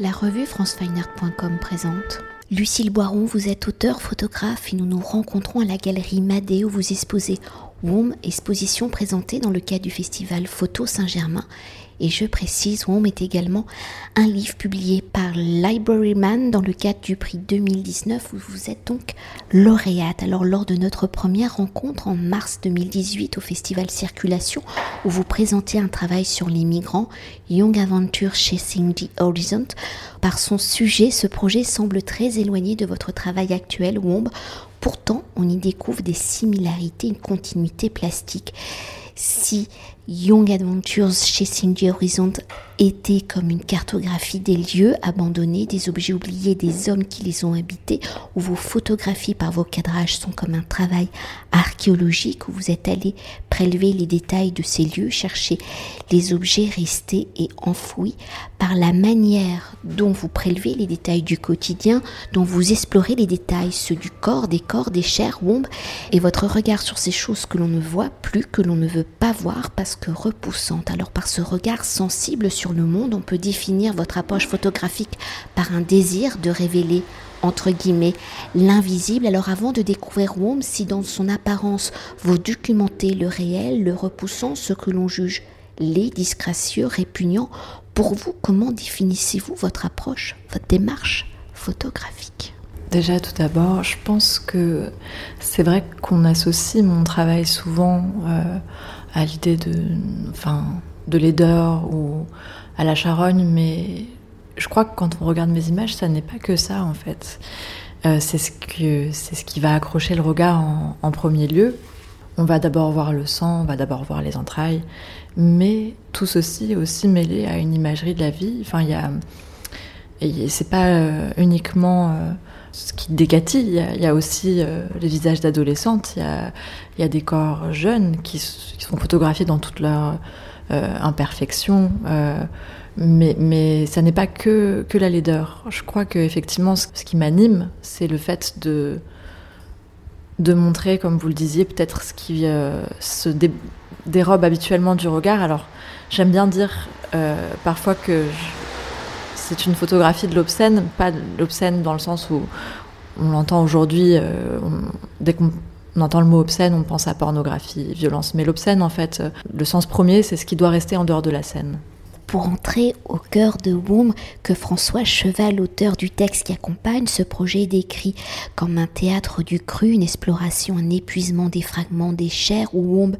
La revue francefineart.com présente. Lucille Boiron, vous êtes auteur, photographe et nous nous rencontrons à la galerie Madé où vous exposez WOM, exposition présentée dans le cadre du festival Photo Saint-Germain et je précise, WOM est également un livre publié par Libraryman dans le cadre du prix 2019 où vous êtes donc lauréate. Alors lors de notre première rencontre en mars 2018 au festival Circulation où vous présentez un travail sur les migrants, Young Adventure Chasing the Horizon, par son sujet, ce projet semble très éloigné de votre travail actuel, WOMB. Pourtant, on y découvre des similarités, une continuité plastique. Si Young Adventures chez Cindy Horizon était comme une cartographie des lieux abandonnés, des objets oubliés, des hommes qui les ont habités, où vos photographies par vos cadrages sont comme un travail archéologique, où vous êtes allé prélever les détails de ces lieux, chercher les objets restés et enfouis, par la manière dont vous prélevez les détails du quotidien, dont vous explorez les détails, ceux du corps, des corps, des chairs, wombes, et votre regard sur ces choses que l'on ne voit plus, que l'on ne veut pas voir parce repoussante. Alors par ce regard sensible sur le monde, on peut définir votre approche photographique par un désir de révéler entre guillemets l'invisible. Alors avant de découvrir Womb, si dans son apparence vous documentez le réel, le repoussant, ce que l'on juge les disgracieux, répugnants, pour vous, comment définissez-vous votre approche, votre démarche photographique? Déjà, tout d'abord, je pense que c'est vrai qu'on associe mon travail souvent euh, à l'idée de, enfin, de laideur ou à la charogne, mais je crois que quand on regarde mes images, ça n'est pas que ça en fait. Euh, c'est ce qui va accrocher le regard en, premier lieu. On va d'abord voir le sang, on va d'abord voir les entrailles, mais tout ceci est aussi mêlé à une imagerie de la vie. Enfin, il y a c'est pas euh, uniquement ce qui décatille, il y, a aussi les visages d'adolescentes, il, y a, des corps jeunes qui, sont photographiés dans toute leur euh, imperfection. Euh, mais, mais ça n'est pas que, que la laideur. Je crois que effectivement, ce qui m'anime, c'est le fait de, de montrer, comme vous le disiez, peut-être ce qui euh, se dérobe habituellement du regard. Alors, j'aime bien dire parfois que c'est une photographie de l'obscène, pas l'obscène dans le sens où on l'entend aujourd'hui, dès qu'on on entend le mot obscène, on pense à pornographie, violence. Mais l'obscène, en fait, le sens premier, c'est ce qui doit rester en dehors de la scène pour entrer au cœur de Womb que François Cheval, auteur du texte qui accompagne ce projet, décrit comme un théâtre du cru, une exploration, un épuisement des fragments des chairs où Womb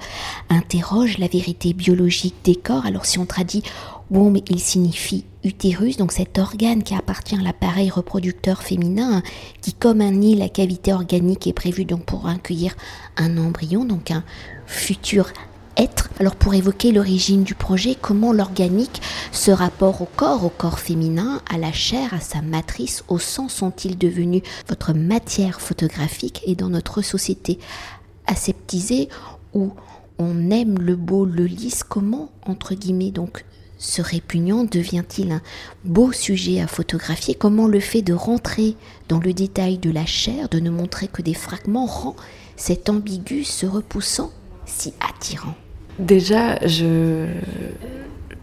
interroge la vérité biologique des corps. Alors si on traduit Womb, il signifie utérus, donc cet organe qui appartient à l'appareil reproducteur féminin, qui comme un nid, la cavité organique est prévue donc pour accueillir un embryon, donc un futur être. Alors pour évoquer l'origine du projet, comment l'organique, ce rapport au corps, au corps féminin, à la chair, à sa matrice, au sang sont-ils devenus votre matière photographique et dans notre société aseptisée où on aime le beau, le lisse, comment, entre guillemets, donc ce répugnant devient-il un beau sujet à photographier? Comment le fait de rentrer dans le détail de la chair, de ne montrer que des fragments, rend cet ambigu, ce repoussant, si attirant? Déjà, je,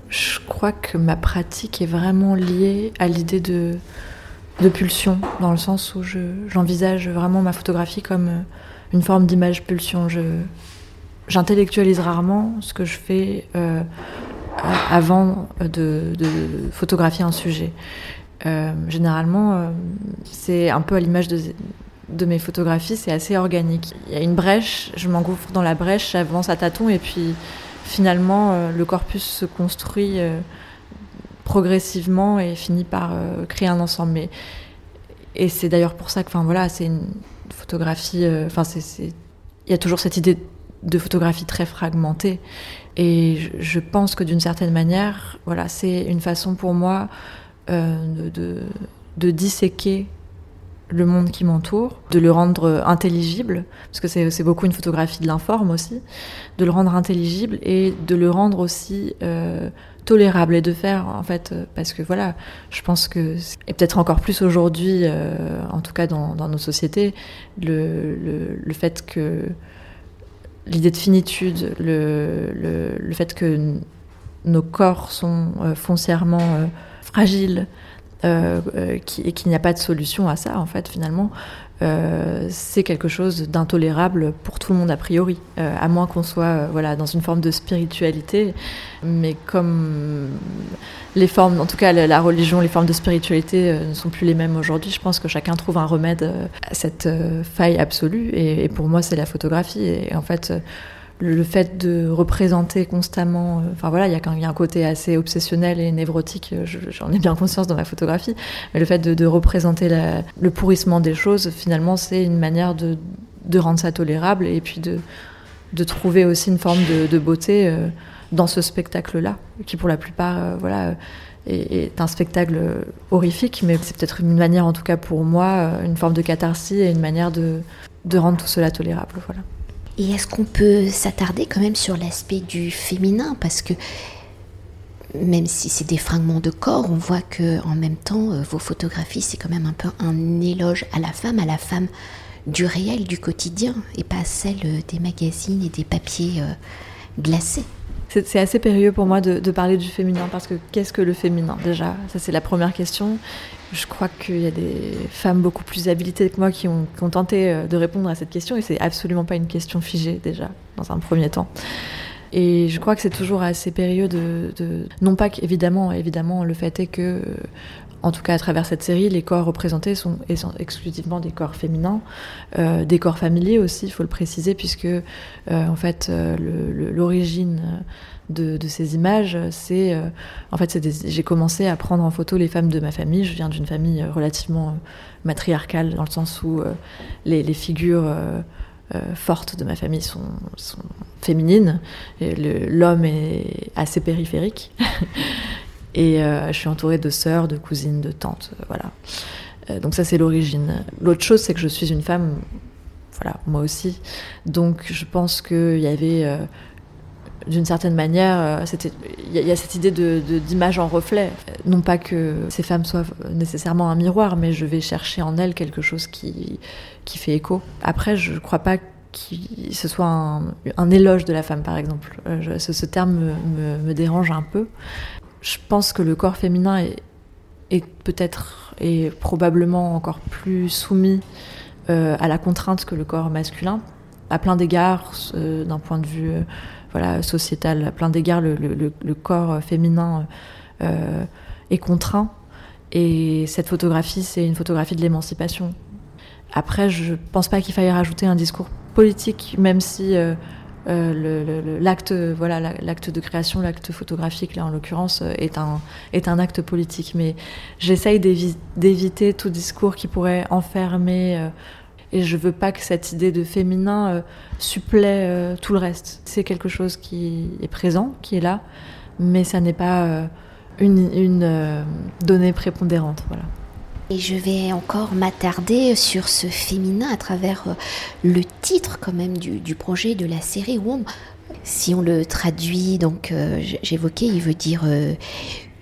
je crois que ma pratique est vraiment liée à l'idée de, de pulsion, dans le sens où j'envisage vraiment ma photographie comme une forme d'image pulsion. J'intellectualise rarement ce que je fais euh, avant de, photographier un sujet. Euh, généralement, euh, c'est un peu à l'image de, mes photographies, c'est assez organique. Il y a une brèche, je m'engouffre dans la brèche, j'avance à tâtons et puis finalement euh, le corpus se construit progressivement et finit par créer un ensemble. Et c'est d'ailleurs pour ça que, enfin voilà, c'est une photographie. Enfin, c'est, il y a toujours cette idée de photographie très fragmentée. Et je, pense que d'une certaine manière, voilà, c'est une façon pour moi de, de, de disséquer le monde qui m'entoure, de le rendre intelligible, parce que c'est beaucoup une photographie de l'informe aussi, de le rendre intelligible et de le rendre aussi euh, tolérable et de faire en fait, euh, parce que voilà, je pense que, et peut-être encore plus aujourd'hui, euh, en tout cas dans, nos sociétés, le, le, fait que l'idée de finitude, le, le, fait que nos corps sont foncièrement fragiles, et qu'il n'y a pas de solution à ça, en fait, finalement. Euh, c'est quelque chose d'intolérable pour tout le monde a priori, euh, à moins qu'on soit euh, voilà dans une forme de spiritualité. Mais comme les formes, en tout cas la, religion, les formes de spiritualité ne sont plus les mêmes aujourd'hui, je pense que chacun trouve un remède à cette faille absolue. Et, et, pour moi, c'est la photographie. Et en fait le, fait de représenter constamment, euh, enfin voilà, il y, a un côté assez obsessionnel et névrotique, euh, j'en ai bien conscience dans ma photographie, mais le fait de, représenter le pourrissement des choses, finalement, c'est une manière de, rendre ça tolérable et puis de, de trouver aussi une forme de, beauté euh, dans ce spectacle-là, qui pour la plupart, voilà, est, un spectacle horrifique, mais c'est peut-être une manière, en tout cas pour moi, une forme de catharsis et une manière de, de rendre tout cela tolérable, voilà. Et est-ce qu'on peut s'attarder quand même sur l'aspect du féminin? Parce que même si c'est des fragments de corps, on voit que en même temps, euh, vos photographies, c'est quand même un peu un éloge à la femme, à la femme du réel, du quotidien, et pas celle des magazines et des papiers euh, glacés. C'est assez périlleux pour moi de, parler du féminin parce que qu'est-ce que le féminin déjà? Ça c'est la première question. Je crois qu'il y a des femmes beaucoup plus habilitées que moi qui ont, tenté euh, de répondre à cette question et c'est absolument pas une question figée déjà dans un premier temps. Et je crois que c'est toujours assez périlleux de, non pas qu'évidemment, évidemment, le fait est que en tout cas à travers cette série, les corps représentés sont, exclusivement des corps féminins, euh, des corps familiers aussi, il faut le préciser, puisque euh, en fait l'origine de, ces images, c'est euh, en fait j'ai commencé à prendre en photo les femmes de ma famille. Je viens d'une famille euh, relativement euh, matriarcale dans le sens où les, figures fortes de ma famille sont, féminines. L'homme est assez périphérique. Et je suis entourée de sœurs, de cousines, de tantes, voilà. donc ça c'est l'origine. L'autre chose c'est que je suis une femme, voilà, moi aussi. Donc je pense qu'il y avait d'une certaine manière, euh, il y, a cette idée d'image en reflet. Non pas que ces femmes soient nécessairement un miroir, mais je vais chercher en elles quelque chose qui, fait écho. Après, je ne crois pas que ce soit un, éloge de la femme, par exemple. Euh, ce, terme me, dérange un peu. Je pense que le corps féminin est, peut-être et probablement encore plus soumis euh, à la contrainte que le corps masculin, à plein d'égards, d'un point de vue voilà, sociétale. À plein d'égards, le, corps féminin euh, est contraint. Et cette photographie, c'est une photographie de l'émancipation. Après, je pense pas qu'il faille rajouter un discours politique, même si euh, euh, l'acte voilà, l'acte de création, l'acte photographique, là en l'occurrence, est un, est un acte politique. Mais j'essaye d'éviter tout discours qui pourrait enfermer et je veux pas que cette idée de féminin euh, supplée euh, tout le reste. C'est quelque chose qui est présent, qui est là, mais ça n'est pas euh, une, donnée prépondérante. Voilà. Et je vais encore m'attarder sur ce féminin à travers le titre quand même du, projet de la série Womb. Si on le traduit, donc j'évoquais, il veut dire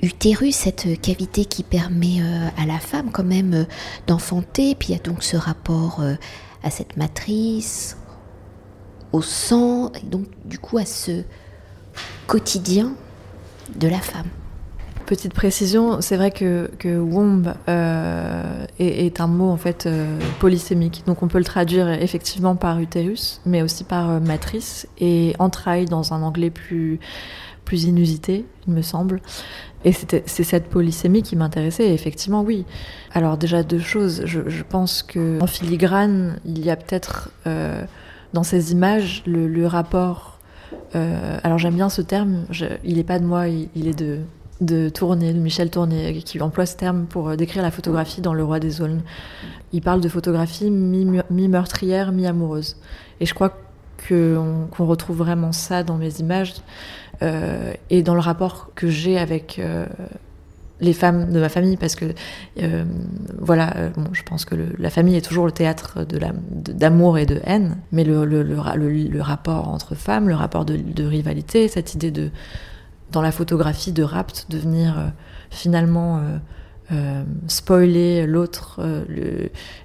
utérus, cette cavité qui permet euh, à la femme quand même euh, d'enfanter. Puis il y a donc ce rapport euh, à cette matrice, au sang, et donc du coup à ce quotidien de la femme. Petite précision, c'est vrai que, womb est, un mot en fait polysémique, donc on peut le traduire effectivement par utérus, mais aussi par matrice et entraille dans un anglais plus plus inusité, il me semble. Et c'est cette polysémie qui m'intéressait, effectivement, oui. Alors déjà deux choses, je, pense que en filigrane, il y a peut-être euh, dans ces images le, rapport. Euh, alors j'aime bien ce terme, il n'est pas de moi, il, est de, de Tourné, de Michel Tourné, qui emploie ce terme pour décrire la photographie dans Le Roi des Aulnes. Il parle de photographie mi-meurtrière, mi-amoureuse. Et je crois qu'on retrouve vraiment ça dans mes images. Euh, et dans le rapport que j'ai avec euh, les femmes de ma famille parce que euh, voilà je pense que la famille est toujours le théâtre d'amour et de haine mais le, rapport entre femmes le rapport de, rivalité cette idée de dans la photographie de rapt de venir finalement spoiler l'autre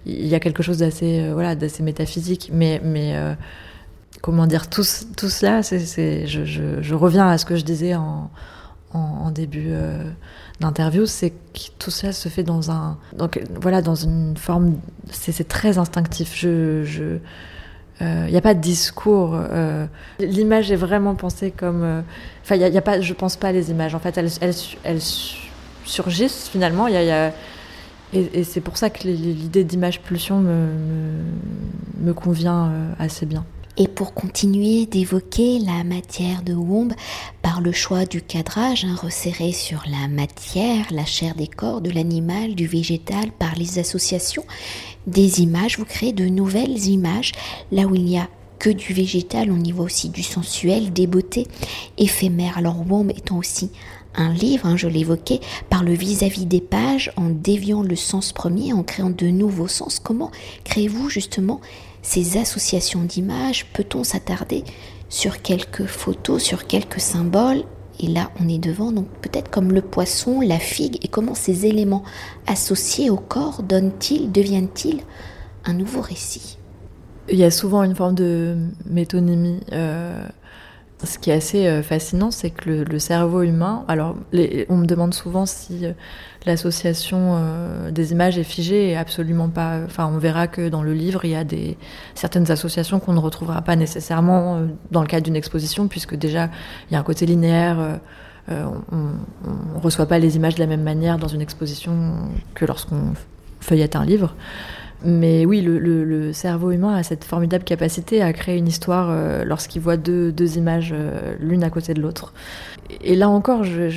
il y a quelque chose d'assez voilà d'assez métaphysique mais mais comment dire, tout, tout cela, c'est, je, je, reviens à ce que je disais en, en, début d'interview, c'est que tout ça se fait dans un, donc voilà, dans une forme, c'est très instinctif. Je, je il n'y a pas de discours. L'image est vraiment pensée comme. Enfin, il y, a pas. Je pense pas les images. En fait, elles, surgissent finalement. Et, c'est pour ça que l'idée d'image pulsion me, convient euh, assez bien. Et pour continuer d'évoquer la matière de Womb par le choix du cadrage hein, resserré sur la matière, la chair des corps, de l'animal, du végétal, par les associations des images, vous créez de nouvelles images là où il n'y a que du végétal, on y voit aussi du sensuel, des beautés éphémères. Alors Womb étant aussi un livre, hein, je l'évoquais, par le vis-à-vis des pages, en déviant le sens premier, en créant de nouveaux sens. Comment créez-vous justement ces associations d'images Peut-on s'attarder sur quelques photos, sur quelques symboles? Et là, on est devant, donc peut-être comme le poisson, la figue, et comment ces éléments associés au corps donnent-ils, deviennent-ils un nouveau récit? Il y a souvent une forme de métonymie. Euh, ce qui est assez euh, fascinant, c'est que le, cerveau humain, alors on me demande souvent si euh, l'association euh, des images est figée et absolument pas. Enfin, on verra que dans le livre, il y a des, certaines associations qu'on ne retrouvera pas nécessairement dans le cadre d'une exposition, puisque déjà, il y a un côté linéaire. on ne reçoit pas les images de la même manière dans une exposition que lorsqu'on feuillette un livre. Mais oui, le, cerveau humain a cette formidable capacité à créer une histoire euh, lorsqu'il voit deux, images euh, l'une à côté de l'autre. Et là encore, je,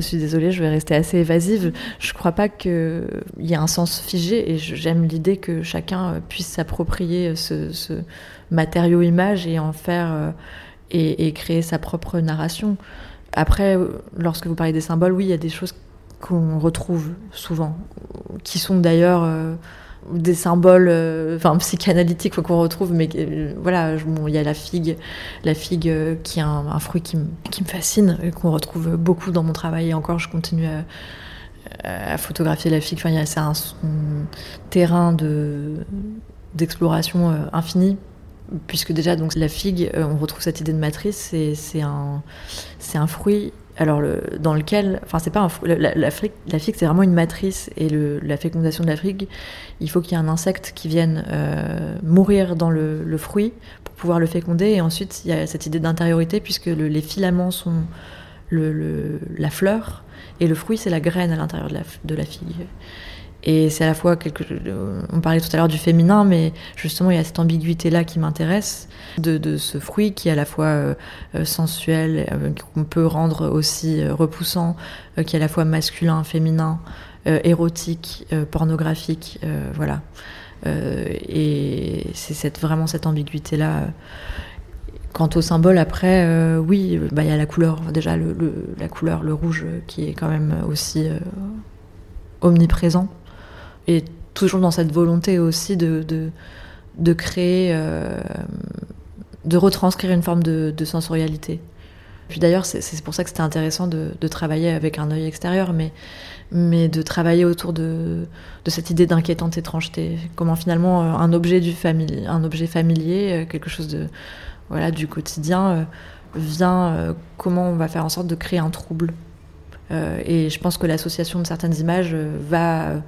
suis désolée, je vais rester assez évasive. Je ne crois pas qu'il y ait un sens figé et j'aime l'idée que chacun puisse s'approprier ce, matériau image et en faire et, créer sa propre narration. Après, lorsque vous parlez des symboles, oui, il y a des choses qu'on retrouve souvent, qui sont d'ailleurs euh, des symboles euh, enfin psychanalytiques qu'on retrouve mais euh, voilà il y a la figue la figue euh, qui est un, fruit qui, qui, me fascine et qu'on retrouve beaucoup dans mon travail. Et encore je continue à, photographier la figue. Enfin c'est un, terrain de d'exploration infinie puisque déjà donc la figue on retrouve cette idée de matrice c'est un c'est un fruit alors dans lequel, enfin c'est pas un, la, la, figue c'est vraiment une matrice et la fécondation de la figue, il faut qu'il y ait un insecte qui vienne euh, mourir dans le, fruit pour pouvoir le féconder et ensuite il y a cette idée d'intériorité puisque les filaments sont la fleur et le fruit c'est la graine à l'intérieur de la figue. Et c'est à la fois. On parlait tout à l'heure du féminin, mais justement, il y a cette ambiguïté-là qui m'intéresse, de, ce fruit qui est à la fois euh, euh, sensuel, euh, qu'on peut rendre aussi repoussant, qui est à la fois masculin, féminin, érotique, pornographique, voilà. et c'est vraiment cette ambiguïté-là. Quant au symbole, après, oui, bah, il y a la couleur, déjà, le, la couleur, le rouge, qui est quand même aussi omniprésent et toujours dans cette volonté aussi de, de, créer, euh, de retranscrire une forme de, sensorialité. Puis d'ailleurs, c'est pour ça que c'était intéressant de, travailler avec un œil extérieur, mais, mais de travailler autour de, de cette idée d'inquiétante étrangeté. Comment finalement euh, un objet, du famili un objet familier, euh, quelque chose de, voilà, du quotidien, vient, comment on va faire en sorte de créer un trouble. et je pense que l'association de certaines images va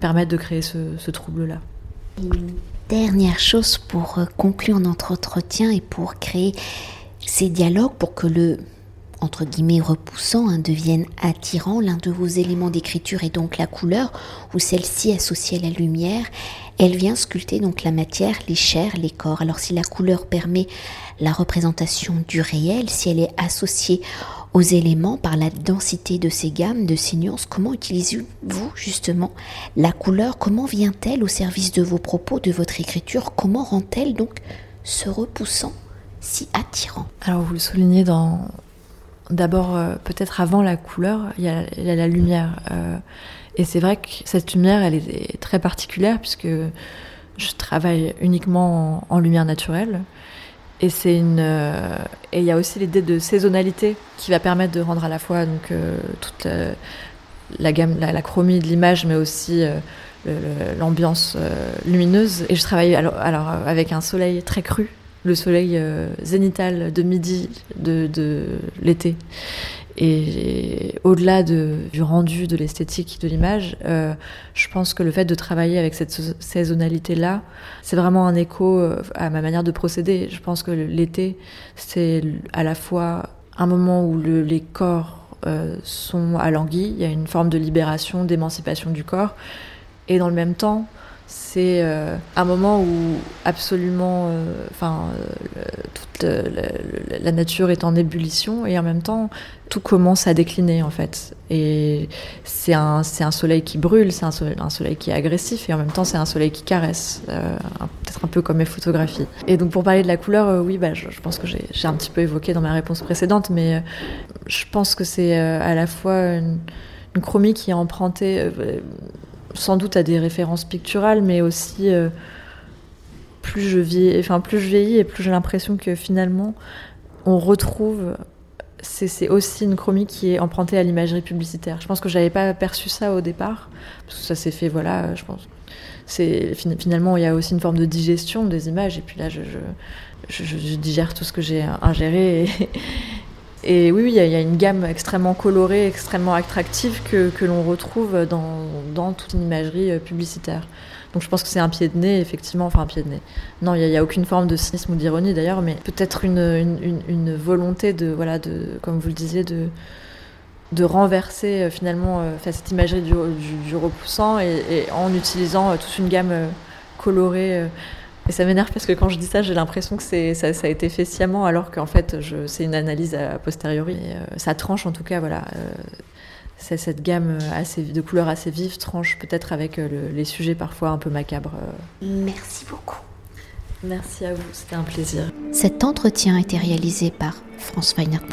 permettre de créer ce, trouble-là. Une dernière chose pour euh, conclure notre entretien et pour créer ces dialogues, pour que le entre guillemets repoussant hein, devienne attirant, l'un de vos éléments d'écriture est donc la couleur, ou celle-ci associée à la lumière, elle vient sculpter donc la matière, les chairs, les corps. Alors si la couleur permet la représentation du réel, si elle est associée aux éléments par la densité de ces gammes, de ces nuances, comment utilisez-vous justement la couleur? Comment vient-elle au service de vos propos, de votre écriture? Comment rend-elle donc ce repoussant si attirant? Alors vous le soulignez dans... D'abord, euh, peut-être avant la couleur, il y a, la lumière. Euh, et c'est vrai que cette lumière, elle est très particulière puisque je travaille uniquement en lumière naturelle. Et c'est une euh, et il y a aussi l'idée de saisonnalité qui va permettre de rendre à la fois donc euh, toute la, gamme, la, chromie de l'image, mais aussi euh, l'ambiance lumineuse. Et je travaille alors, alors, avec un soleil très cru, le soleil zénital de midi de, de l'été. Et au-delà de, du rendu, de l'esthétique, de l'image, euh, je pense que le fait de travailler avec cette saisonnalité-là, c'est vraiment un écho euh, à ma manière de procéder. Je pense que l'été, c'est à la fois un moment où le, les corps euh, sont alanguis, il y a une forme de libération, d'émancipation du corps, et dans le même temps, c'est euh, un moment où absolument, euh, enfin, euh, toute la nature est en ébullition et en même temps, tout commence à décliner en fait. Et c'est un, un soleil qui brûle, c'est un soleil, qui est agressif et en même temps, c'est un soleil qui caresse, peut-être un peu comme mes photographies. Et donc, pour parler de la couleur, oui, bah, je, pense que j'ai, j'ai un petit peu évoqué dans ma réponse précédente, mais je pense que c'est à la fois une, une chromie qui est empruntée sans doute à des références picturales, mais aussi euh, plus je vieillis, enfin plus je vieillis et plus j'ai l'impression que finalement on retrouve c'est aussi une chromie qui est empruntée à l'imagerie publicitaire. Je pense que j'avais pas perçu ça au départ, parce que ça s'est fait, voilà, je pense. Finalement il y a aussi une forme de digestion des images, et puis là je, je digère tout ce que j'ai ingéré, et, et oui, il y, a une gamme extrêmement colorée, extrêmement attractive que, l'on retrouve dans, toute une imagerie euh, publicitaire. Donc je pense que c'est un pied de nez, effectivement, enfin un pied de nez. Non, il n'y a, aucune forme de cynisme ou d'ironie d'ailleurs, mais peut-être une, volonté de, voilà, de, comme vous le disiez, de, renverser euh, finalement euh, cette imagerie du, repoussant et, en utilisant toute une gamme colorée et ça m'énerve parce que quand je dis ça, j'ai l'impression que c'est, ça, ça, a été fait sciemment, alors qu'en fait, je, c'est une analyse a posteriori. Et, euh, ça tranche en tout cas, voilà. Euh, c'est cette gamme assez, de couleurs assez vives tranche peut-être avec euh, le, les sujets parfois un peu macabres. Merci beaucoup. Merci à vous, c'était un plaisir. Cet entretien a été réalisé par franceweiner.com